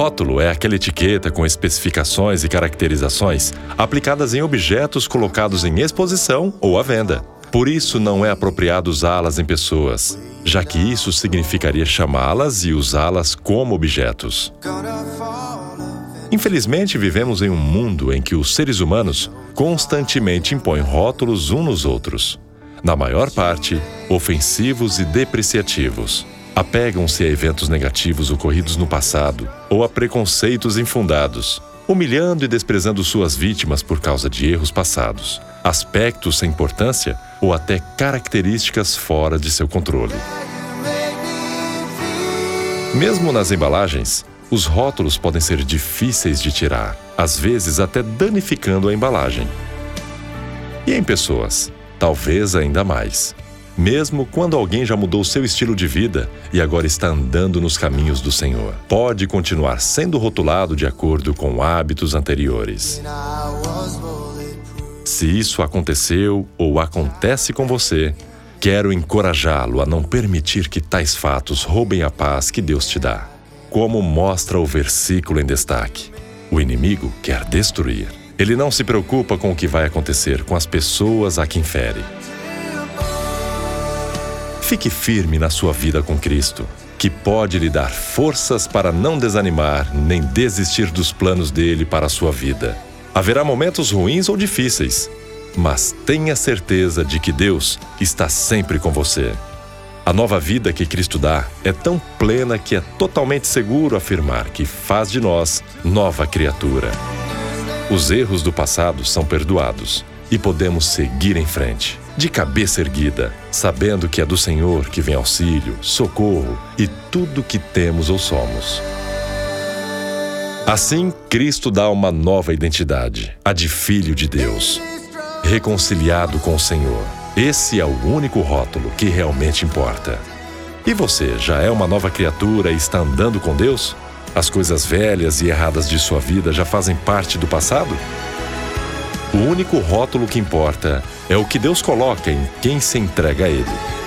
Rótulo é aquela etiqueta com especificações e caracterizações aplicadas em objetos colocados em exposição ou à venda. Por isso, não é apropriado usá-las em pessoas, já que isso significaria chamá-las e usá-las como objetos. Infelizmente, vivemos em um mundo em que os seres humanos constantemente impõem rótulos uns nos outros. Na maior parte, ofensivos e depreciativos. Apegam-se a eventos negativos ocorridos no passado ou a preconceitos infundados, humilhando e desprezando suas vítimas por causa de erros passados, aspectos sem importância ou até características fora de seu controle. Mesmo nas embalagens, os rótulos podem ser difíceis de tirar, às vezes até danificando a embalagem. E em pessoas, talvez ainda mais. Mesmo quando alguém já mudou seu estilo de vida e agora está andando nos caminhos do Senhor, pode continuar sendo rotulado de acordo com hábitos anteriores. Se isso aconteceu ou acontece com você, quero encorajá-lo a não permitir que tais fatos roubem a paz que Deus te dá como mostra o versículo em destaque. O inimigo quer destruir. Ele não se preocupa com o que vai acontecer com as pessoas a quem fere. Fique firme na sua vida com Cristo, que pode lhe dar forças para não desanimar nem desistir dos planos dele para a sua vida. Haverá momentos ruins ou difíceis, mas tenha certeza de que Deus está sempre com você. A nova vida que Cristo dá é tão plena que é totalmente seguro afirmar que faz de nós nova criatura. Os erros do passado são perdoados e podemos seguir em frente, de cabeça erguida, sabendo que é do Senhor que vem auxílio, socorro e tudo que temos ou somos. Assim, Cristo dá uma nova identidade, a de Filho de Deus, reconciliado com o Senhor esse é o único rótulo que realmente importa. E você já é uma nova criatura e está andando com Deus? As coisas velhas e erradas de sua vida já fazem parte do passado? O único rótulo que importa é o que Deus coloca em quem se entrega a Ele.